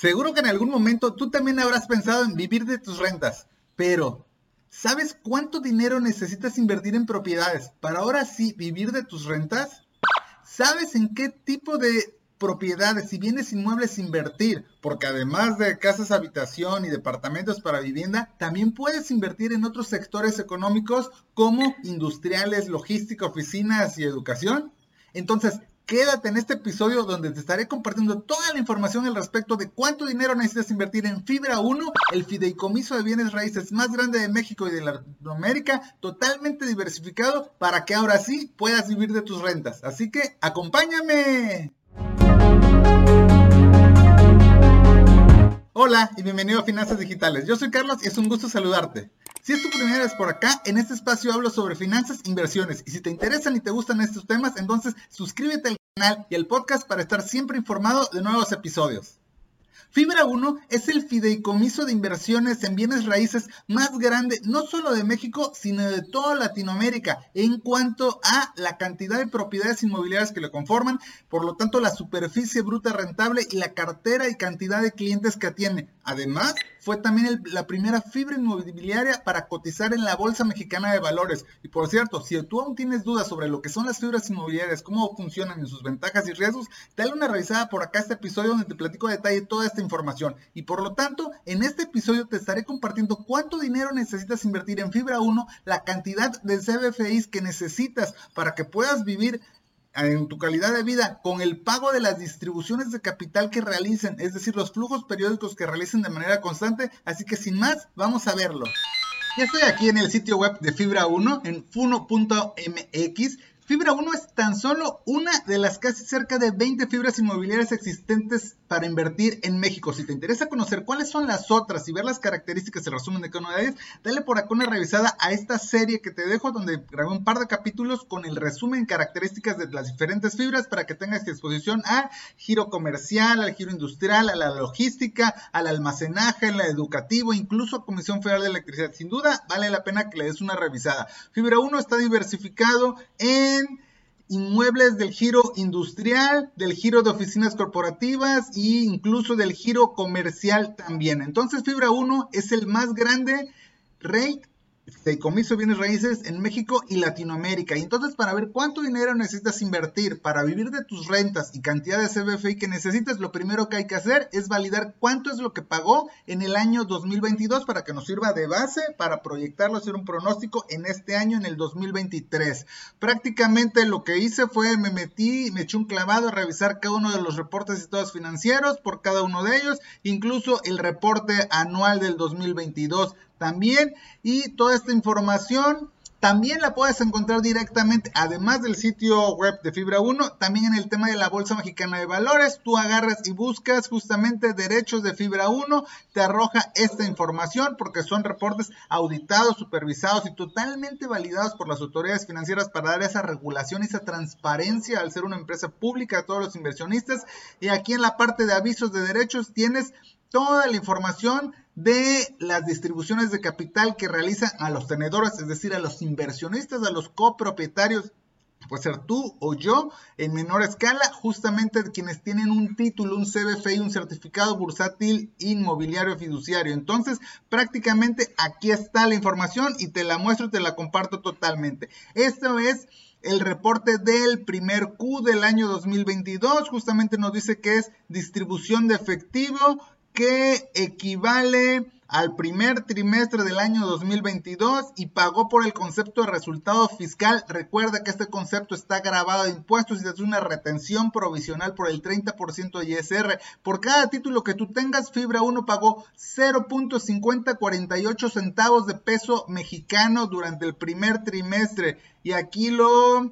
Seguro que en algún momento tú también habrás pensado en vivir de tus rentas, pero ¿sabes cuánto dinero necesitas invertir en propiedades para ahora sí vivir de tus rentas? ¿Sabes en qué tipo de propiedades y bienes inmuebles invertir? Porque además de casas habitación y departamentos para vivienda, también puedes invertir en otros sectores económicos como industriales, logística, oficinas y educación. Entonces, Quédate en este episodio donde te estaré compartiendo toda la información al respecto de cuánto dinero necesitas invertir en Fibra 1, el fideicomiso de bienes raíces más grande de México y de Latinoamérica, totalmente diversificado para que ahora sí puedas vivir de tus rentas. Así que acompáñame. Hola y bienvenido a Finanzas Digitales. Yo soy Carlos y es un gusto saludarte. Si es tu primera vez por acá, en este espacio hablo sobre finanzas e inversiones. Y si te interesan y te gustan estos temas, entonces suscríbete al y al podcast para estar siempre informado de nuevos episodios. Fibra 1 es el fideicomiso de inversiones en bienes raíces más grande, no solo de México, sino de toda Latinoamérica, en cuanto a la cantidad de propiedades inmobiliarias que lo conforman, por lo tanto la superficie bruta rentable y la cartera y cantidad de clientes que atiende. Además, fue también la primera fibra inmobiliaria para cotizar en la Bolsa Mexicana de Valores. Y por cierto, si tú aún tienes dudas sobre lo que son las fibras inmobiliarias, cómo funcionan en sus ventajas y riesgos, dale una revisada por acá este episodio donde te platico detalle toda esta información. Y por lo tanto, en este episodio te estaré compartiendo cuánto dinero necesitas invertir en fibra 1, la cantidad de CBFIs que necesitas para que puedas vivir en tu calidad de vida con el pago de las distribuciones de capital que realicen, es decir, los flujos periódicos que realicen de manera constante. Así que sin más, vamos a verlo. Ya estoy aquí en el sitio web de Fibra 1 en funo.mx Fibra 1 es tan solo una de las casi cerca de 20 fibras inmobiliarias existentes para invertir en México. Si te interesa conocer cuáles son las otras y ver las características y resumen de cada una de ellas, dale por acá una revisada a esta serie que te dejo donde grabé un par de capítulos con el resumen características de las diferentes fibras para que tengas exposición a giro comercial, al giro industrial, a la logística, al almacenaje, al educativo, incluso a Comisión Federal de Electricidad. Sin duda, vale la pena que le des una revisada. Fibra 1 está diversificado en inmuebles del giro industrial, del giro de oficinas corporativas e incluso del giro comercial también. Entonces Fibra 1 es el más grande rate comiso bienes raíces en México y Latinoamérica. Y entonces para ver cuánto dinero necesitas invertir para vivir de tus rentas y cantidad de CBFI que necesitas, lo primero que hay que hacer es validar cuánto es lo que pagó en el año 2022 para que nos sirva de base para proyectarlo, hacer un pronóstico en este año, en el 2023. Prácticamente lo que hice fue me metí, me eché un clavado a revisar cada uno de los reportes y estados financieros por cada uno de ellos, incluso el reporte anual del 2022 también. Y toda esta información también la puedes encontrar directamente, además del sitio web de Fibra 1, también en el tema de la Bolsa Mexicana de Valores. Tú agarras y buscas justamente derechos de Fibra 1, te arroja esta información porque son reportes auditados, supervisados y totalmente validados por las autoridades financieras para dar esa regulación esa transparencia al ser una empresa pública a todos los inversionistas. Y aquí en la parte de avisos de derechos tienes toda la información de las distribuciones de capital que realizan a los tenedores, es decir, a los inversionistas, a los copropietarios, puede ser tú o yo, en menor escala, justamente quienes tienen un título, un CBFI, un certificado bursátil inmobiliario fiduciario. Entonces, prácticamente aquí está la información y te la muestro y te la comparto totalmente. Esto es el reporte del primer Q del año 2022 justamente nos dice que es distribución de efectivo, que equivale al primer trimestre del año 2022 y pagó por el concepto de resultado fiscal. Recuerda que este concepto está grabado de impuestos y es una retención provisional por el 30% de ISR. Por cada título que tú tengas, Fibra 1 pagó 0.5048 centavos de peso mexicano durante el primer trimestre. Y aquí lo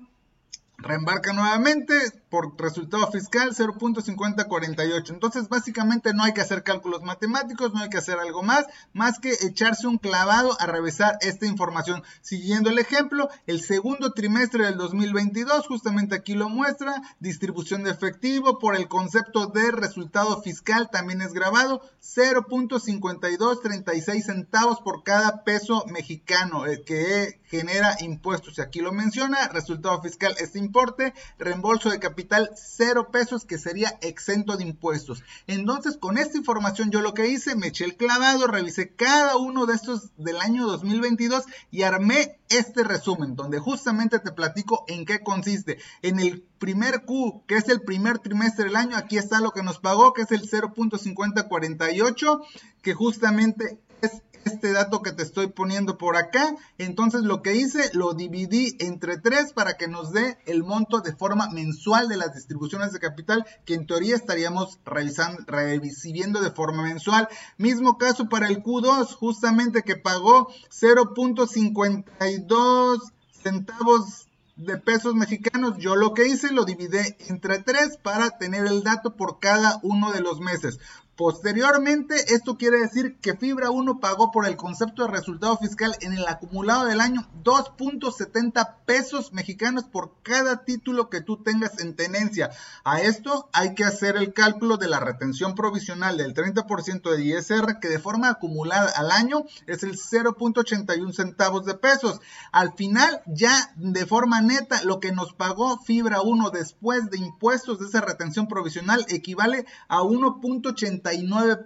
reembarca nuevamente por resultado fiscal 0.5048. Entonces, básicamente no hay que hacer cálculos matemáticos, no hay que hacer algo más, más que echarse un clavado a revisar esta información. Siguiendo el ejemplo, el segundo trimestre del 2022, justamente aquí lo muestra, distribución de efectivo por el concepto de resultado fiscal también es grabado, 0.5236 centavos por cada peso mexicano eh, que genera impuestos. Y aquí lo menciona, resultado fiscal este importe, reembolso de capital cero pesos que sería exento de impuestos. Entonces, con esta información yo lo que hice, me eché el clavado, revisé cada uno de estos del año 2022 y armé este resumen donde justamente te platico en qué consiste. En el primer Q, que es el primer trimestre del año, aquí está lo que nos pagó, que es el 0.5048, que justamente es este dato que te estoy poniendo por acá. Entonces lo que hice, lo dividí entre tres para que nos dé el monto de forma mensual de las distribuciones de capital que en teoría estaríamos revisando, recibiendo de forma mensual. Mismo caso para el Q2, justamente que pagó 0.52 centavos de pesos mexicanos. Yo lo que hice lo dividí entre tres para tener el dato por cada uno de los meses. Posteriormente, esto quiere decir que Fibra 1 pagó por el concepto de resultado fiscal en el acumulado del año 2.70 pesos mexicanos por cada título que tú tengas en tenencia. A esto hay que hacer el cálculo de la retención provisional del 30% de ISR que de forma acumulada al año es el 0.81 centavos de pesos. Al final, ya de forma neta, lo que nos pagó Fibra 1 después de impuestos de esa retención provisional equivale a 1.80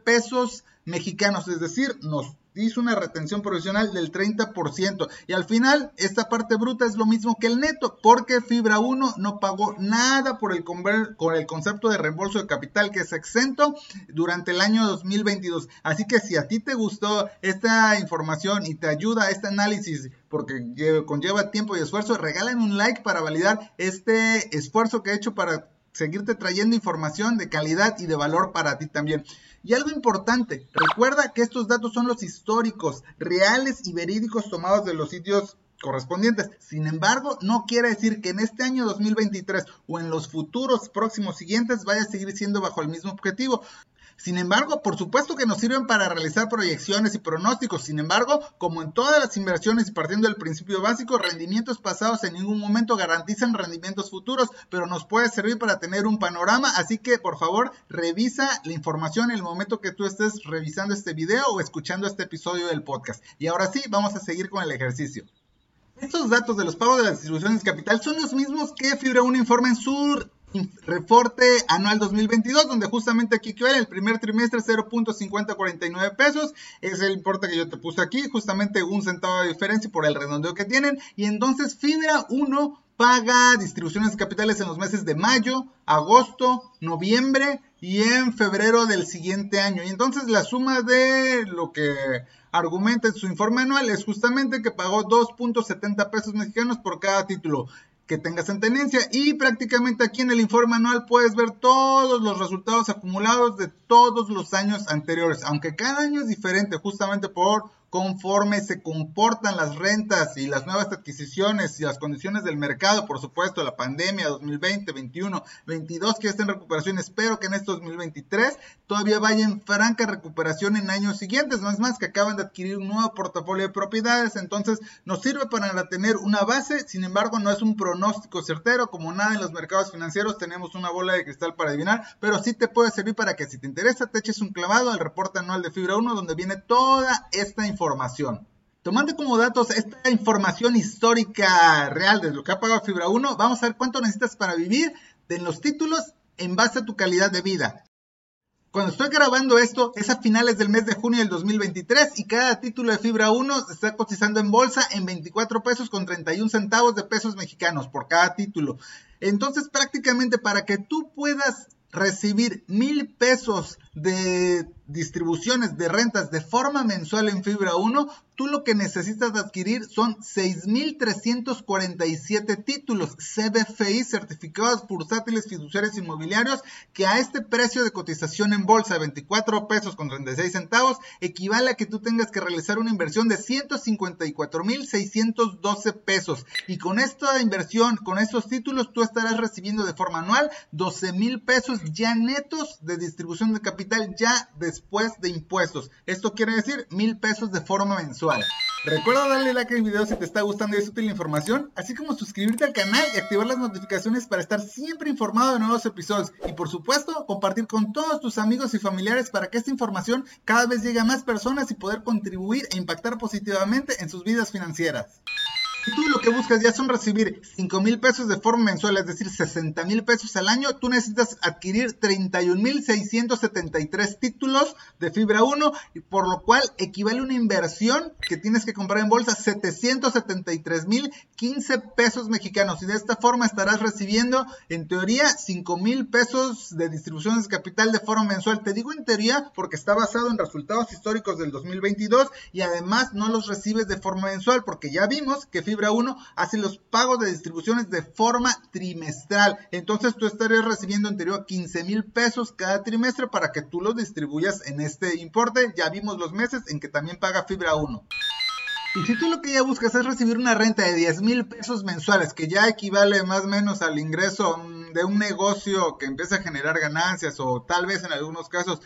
pesos mexicanos, es decir, nos hizo una retención provisional del 30%. Y al final, esta parte bruta es lo mismo que el neto, porque Fibra 1 no pagó nada por el, con el concepto de reembolso de capital que es exento durante el año 2022. Así que si a ti te gustó esta información y te ayuda este análisis, porque conlleva tiempo y esfuerzo, regálame un like para validar este esfuerzo que he hecho para seguirte trayendo información de calidad y de valor para ti también. Y algo importante, recuerda que estos datos son los históricos, reales y verídicos tomados de los sitios correspondientes. Sin embargo, no quiere decir que en este año 2023 o en los futuros próximos siguientes vaya a seguir siendo bajo el mismo objetivo. Sin embargo, por supuesto que nos sirven para realizar proyecciones y pronósticos. Sin embargo, como en todas las inversiones y partiendo del principio básico, rendimientos pasados en ningún momento garantizan rendimientos futuros, pero nos puede servir para tener un panorama. Así que, por favor, revisa la información en el momento que tú estés revisando este video o escuchando este episodio del podcast. Y ahora sí, vamos a seguir con el ejercicio. Estos datos de los pagos de las distribuciones de capital son los mismos que Fibra 1 informa en su reporte anual 2022, donde justamente aquí que el primer trimestre 0.5049 pesos, es el importe que yo te puse aquí, justamente un centavo de diferencia por el redondeo que tienen, y entonces Fibra 1 paga distribuciones capitales en los meses de mayo, agosto, noviembre y en febrero del siguiente año. Y entonces la suma de lo que argumenta en su informe anual es justamente que pagó 2.70 pesos mexicanos por cada título que tengas en tenencia. Y prácticamente aquí en el informe anual puedes ver todos los resultados acumulados de todos los años anteriores, aunque cada año es diferente justamente por conforme se comportan las rentas y las nuevas adquisiciones y las condiciones del mercado, por supuesto, la pandemia 2020, 21, 22 que está en recuperación, espero que en este 2023 todavía vaya en franca recuperación en años siguientes, no es más que acaban de adquirir un nuevo portafolio de propiedades, entonces nos sirve para tener una base, sin embargo no es un pronóstico certero, como nada en los mercados financieros tenemos una bola de cristal para adivinar, pero sí te puede servir para que si te interesa te eches un clavado al reporte anual de Fibra 1 donde viene toda esta información información. Tomando como datos esta información histórica real de lo que ha pagado Fibra 1, vamos a ver cuánto necesitas para vivir en los títulos en base a tu calidad de vida. Cuando estoy grabando esto es a finales del mes de junio del 2023 y cada título de Fibra 1 se está cotizando en bolsa en 24 pesos con 31 centavos de pesos mexicanos por cada título. Entonces prácticamente para que tú puedas recibir mil pesos de distribuciones de rentas de forma mensual en Fibra 1, tú lo que necesitas adquirir son 6.347 títulos CBFI certificados bursátiles fiduciarios inmobiliarios que a este precio de cotización en bolsa de 24 pesos con 36 centavos equivale a que tú tengas que realizar una inversión de 154.612 pesos. Y con esta inversión, con estos títulos tú estarás recibiendo de forma anual 12.000 pesos ya netos de distribución de capital ya después de impuestos. Esto quiere decir mil pesos de forma mensual. Recuerda darle like al video si te está gustando y es útil la información, así como suscribirte al canal y activar las notificaciones para estar siempre informado de nuevos episodios. Y por supuesto, compartir con todos tus amigos y familiares para que esta información cada vez llegue a más personas y poder contribuir e impactar positivamente en sus vidas financieras. Si tú lo que buscas ya son recibir 5 mil pesos de forma mensual, es decir, 60 mil pesos al año, tú necesitas adquirir 31 mil 673 títulos de fibra 1, por lo cual equivale a una inversión que tienes que comprar en bolsa 773 mil 15 pesos mexicanos. Y de esta forma estarás recibiendo, en teoría, 5 mil pesos de distribuciones de capital de forma mensual. Te digo en teoría porque está basado en resultados históricos del 2022 y además no los recibes de forma mensual porque ya vimos que Fibra 1 hace los pagos de distribuciones de forma trimestral. Entonces tú estarías recibiendo en teoría 15 mil pesos cada trimestre para que tú los distribuyas en este importe. Ya vimos los meses en que también paga Fibra 1. Y si tú lo que ya buscas es recibir una renta de 10 mil pesos mensuales, que ya equivale más o menos al ingreso de un negocio que empieza a generar ganancias o tal vez en algunos casos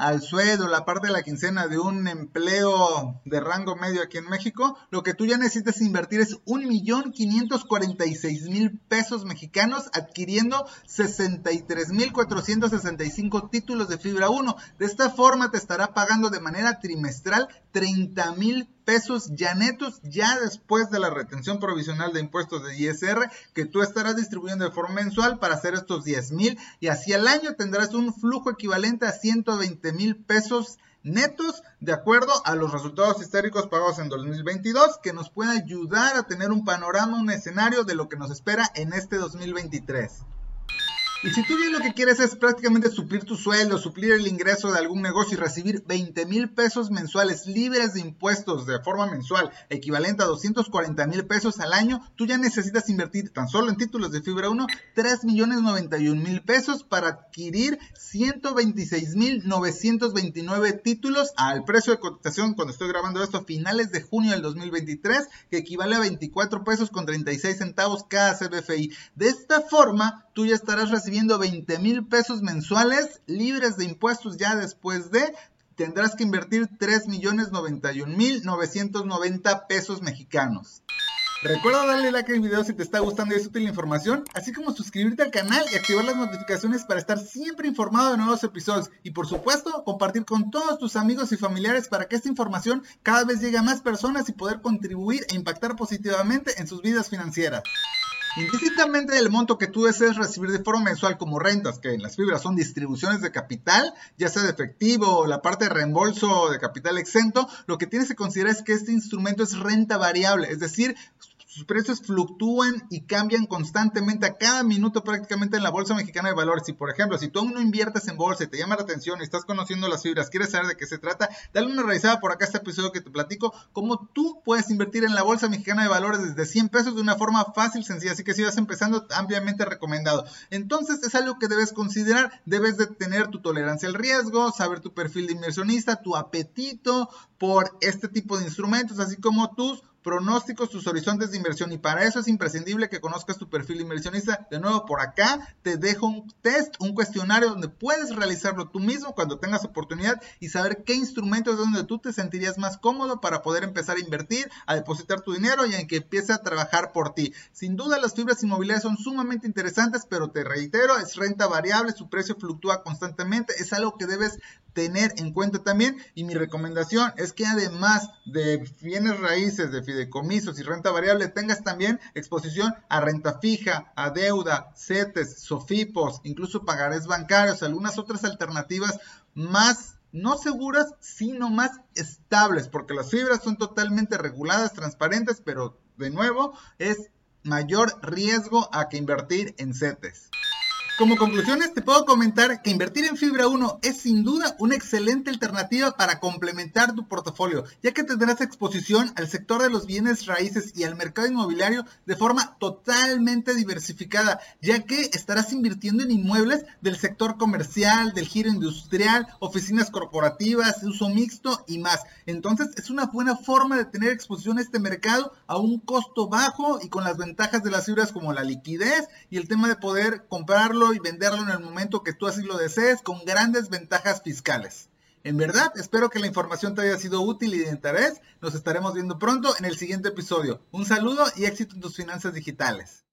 al sueldo, la parte de la quincena de un empleo de rango medio aquí en México, lo que tú ya necesitas invertir es un millón quinientos cuarenta y seis mil pesos mexicanos adquiriendo 63.465 títulos de fibra 1. De esta forma te estará pagando de manera trimestral 30 mil pesos ya netos ya después de la retención provisional de impuestos de ISR que tú estarás distribuyendo de forma mensual para hacer estos 10 mil y así al año tendrás un flujo equivalente a 120 mil pesos netos de acuerdo a los resultados históricos pagados en 2022 que nos puede ayudar a tener un panorama, un escenario de lo que nos espera en este 2023. Y si tú bien lo que quieres es prácticamente suplir tu sueldo, suplir el ingreso de algún negocio y recibir 20 mil pesos mensuales libres de impuestos de forma mensual, equivalente a 240 mil pesos al año, tú ya necesitas invertir tan solo en títulos de fibra 1 3 millones 91 mil pesos para adquirir 126 mil 929 títulos al precio de cotización cuando estoy grabando esto a finales de junio del 2023, que equivale a 24 pesos con 36 centavos cada CBFI. De esta forma, tú ya estarás recibiendo recibiendo 20 mil pesos mensuales libres de impuestos ya después de tendrás que invertir 3 millones 91 mil 990 pesos mexicanos. Recuerda darle like al video si te está gustando y es útil la información, así como suscribirte al canal y activar las notificaciones para estar siempre informado de nuevos episodios y por supuesto compartir con todos tus amigos y familiares para que esta información cada vez llegue a más personas y poder contribuir e impactar positivamente en sus vidas financieras. Indistintamente del monto que tú desees recibir de forma mensual como rentas, que en las fibras son distribuciones de capital, ya sea de efectivo o la parte de reembolso de capital exento, lo que tienes que considerar es que este instrumento es renta variable, es decir, sus precios fluctúan y cambian constantemente a cada minuto prácticamente en la Bolsa Mexicana de Valores. Si, por ejemplo, si tú aún no inviertes en bolsa y te llama la atención y estás conociendo las fibras, quieres saber de qué se trata, dale una revisada por acá este episodio que te platico, cómo tú puedes invertir en la Bolsa Mexicana de Valores desde 100 pesos de una forma fácil, sencilla. Así que si vas empezando, ampliamente recomendado. Entonces, es algo que debes considerar. Debes de tener tu tolerancia al riesgo, saber tu perfil de inversionista, tu apetito por este tipo de instrumentos, así como tus pronósticos, tus horizontes de inversión y para eso es imprescindible que conozcas tu perfil inversionista. De nuevo, por acá te dejo un test, un cuestionario donde puedes realizarlo tú mismo cuando tengas oportunidad y saber qué instrumentos es donde tú te sentirías más cómodo para poder empezar a invertir, a depositar tu dinero y en que empiece a trabajar por ti. Sin duda las fibras inmobiliarias son sumamente interesantes, pero te reitero, es renta variable, su precio fluctúa constantemente, es algo que debes tener en cuenta también y mi recomendación es que además de bienes raíces, de fideicomisos y renta variable, tengas también exposición a renta fija, a deuda, CETES, SOFIPOS, incluso pagarés bancarios, algunas otras alternativas más no seguras, sino más estables, porque las fibras son totalmente reguladas, transparentes, pero de nuevo es mayor riesgo a que invertir en CETES. Como conclusiones, te puedo comentar que invertir en fibra 1 es sin duda una excelente alternativa para complementar tu portafolio, ya que tendrás exposición al sector de los bienes raíces y al mercado inmobiliario de forma totalmente diversificada, ya que estarás invirtiendo en inmuebles del sector comercial, del giro industrial, oficinas corporativas, uso mixto y más. Entonces, es una buena forma de tener exposición a este mercado a un costo bajo y con las ventajas de las fibras como la liquidez y el tema de poder y venderlo en el momento que tú así lo desees con grandes ventajas fiscales. En verdad, espero que la información te haya sido útil y de interés. Nos estaremos viendo pronto en el siguiente episodio. Un saludo y éxito en tus finanzas digitales.